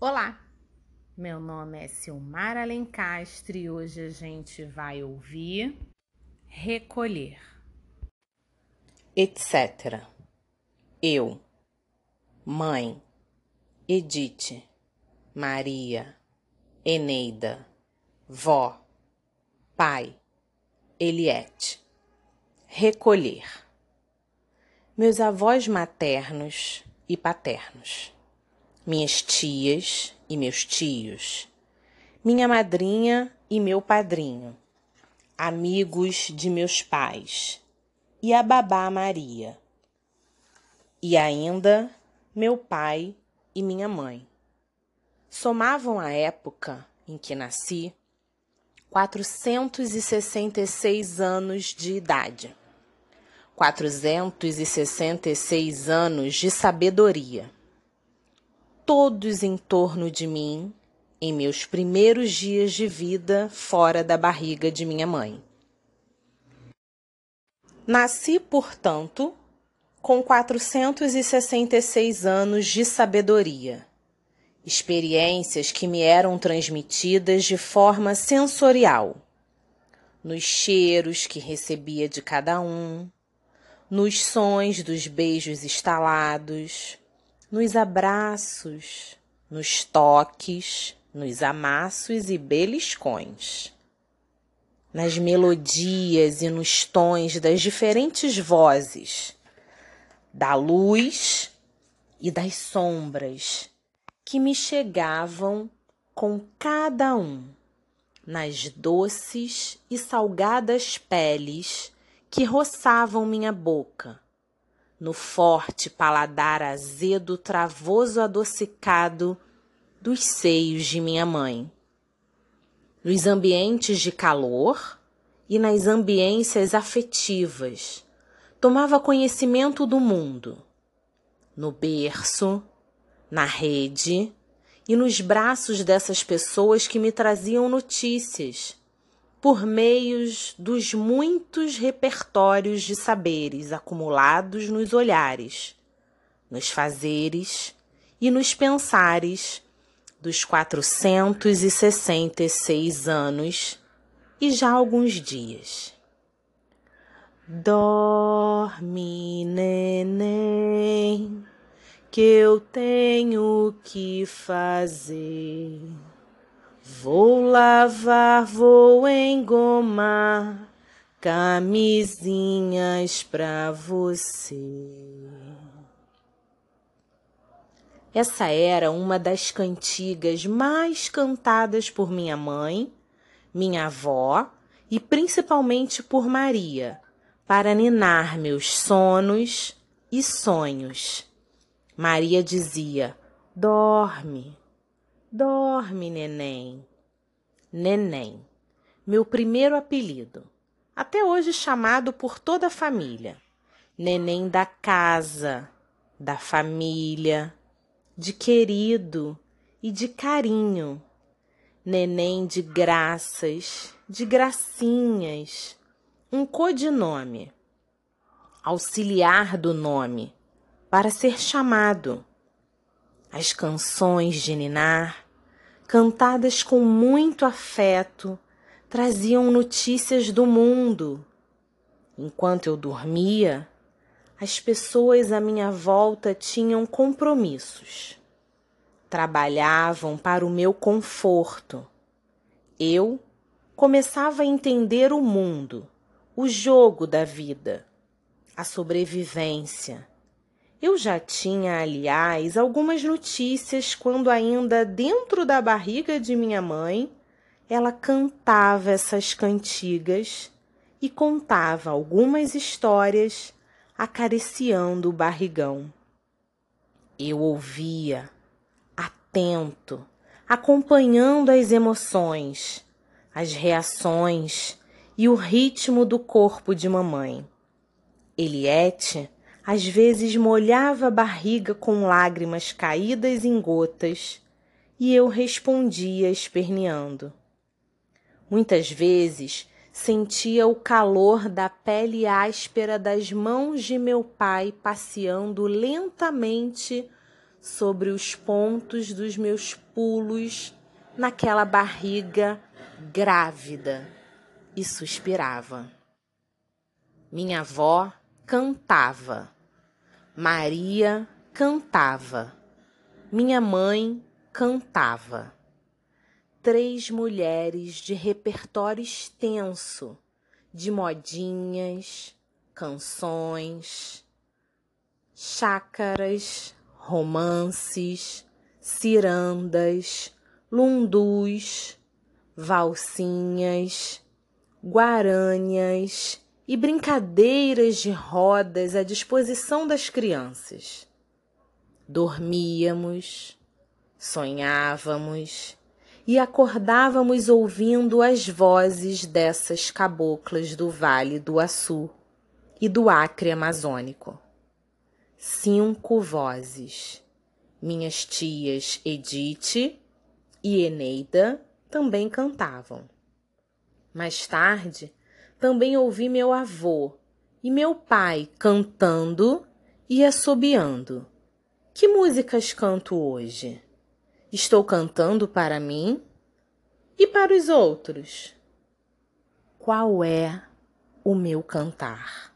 Olá, meu nome é Silmar Alencastre e hoje a gente vai ouvir Recolher, etc. Eu, mãe, Edith, Maria, Eneida, vó, pai, Eliette. Recolher. Meus avós maternos e paternos minhas tias e meus tios, minha madrinha e meu padrinho, amigos de meus pais e a babá Maria, e ainda meu pai e minha mãe. Somavam a época em que nasci 466 anos de idade, 466 anos de sabedoria todos em torno de mim em meus primeiros dias de vida fora da barriga de minha mãe. Nasci, portanto, com 466 anos de sabedoria, experiências que me eram transmitidas de forma sensorial, nos cheiros que recebia de cada um, nos sons dos beijos estalados, nos abraços, nos toques, nos amassos e beliscões, nas melodias e nos tons das diferentes vozes, da luz e das sombras que me chegavam com cada um, nas doces e salgadas peles que roçavam minha boca no forte paladar azedo, travoso, adocicado dos seios de minha mãe. Nos ambientes de calor e nas ambiências afetivas, tomava conhecimento do mundo. No berço, na rede e nos braços dessas pessoas que me traziam notícias por meios dos muitos repertórios de saberes acumulados nos olhares, nos fazeres e nos pensares dos 466 anos e já alguns dias. Dorme, neném, que eu tenho que fazer. Vou lavar, vou engomar camisinhas pra você. Essa era uma das cantigas mais cantadas por minha mãe, minha avó e principalmente por Maria, para ninar meus sonos e sonhos. Maria dizia: Dorme, Dorme, neném. Neném, meu primeiro apelido, até hoje chamado por toda a família. Neném da casa, da família, de querido e de carinho. Neném de graças, de gracinhas, um codinome, auxiliar do nome, para ser chamado as canções de Ninar, cantadas com muito afeto, traziam notícias do mundo. Enquanto eu dormia, as pessoas à minha volta tinham compromissos. Trabalhavam para o meu conforto. Eu começava a entender o mundo, o jogo da vida, a sobrevivência eu já tinha, aliás, algumas notícias quando, ainda dentro da barriga de minha mãe, ela cantava essas cantigas e contava algumas histórias acariciando o barrigão. Eu ouvia, atento, acompanhando as emoções, as reações e o ritmo do corpo de mamãe. Eliette às vezes molhava a barriga com lágrimas caídas em gotas e eu respondia esperneando. Muitas vezes sentia o calor da pele áspera das mãos de meu pai passeando lentamente sobre os pontos dos meus pulos naquela barriga grávida e suspirava. Minha avó cantava, Maria cantava, minha mãe cantava. Três mulheres de repertório extenso, de modinhas, canções, chácaras, romances, cirandas, lundus, valsinhas, guarânias e brincadeiras de rodas à disposição das crianças. Dormíamos, sonhávamos e acordávamos ouvindo as vozes dessas caboclas do Vale do Açu e do Acre Amazônico. Cinco vozes. Minhas tias Edith e Eneida também cantavam. Mais tarde, também ouvi meu avô e meu pai cantando e assobiando. Que músicas canto hoje? Estou cantando para mim e para os outros. Qual é o meu cantar?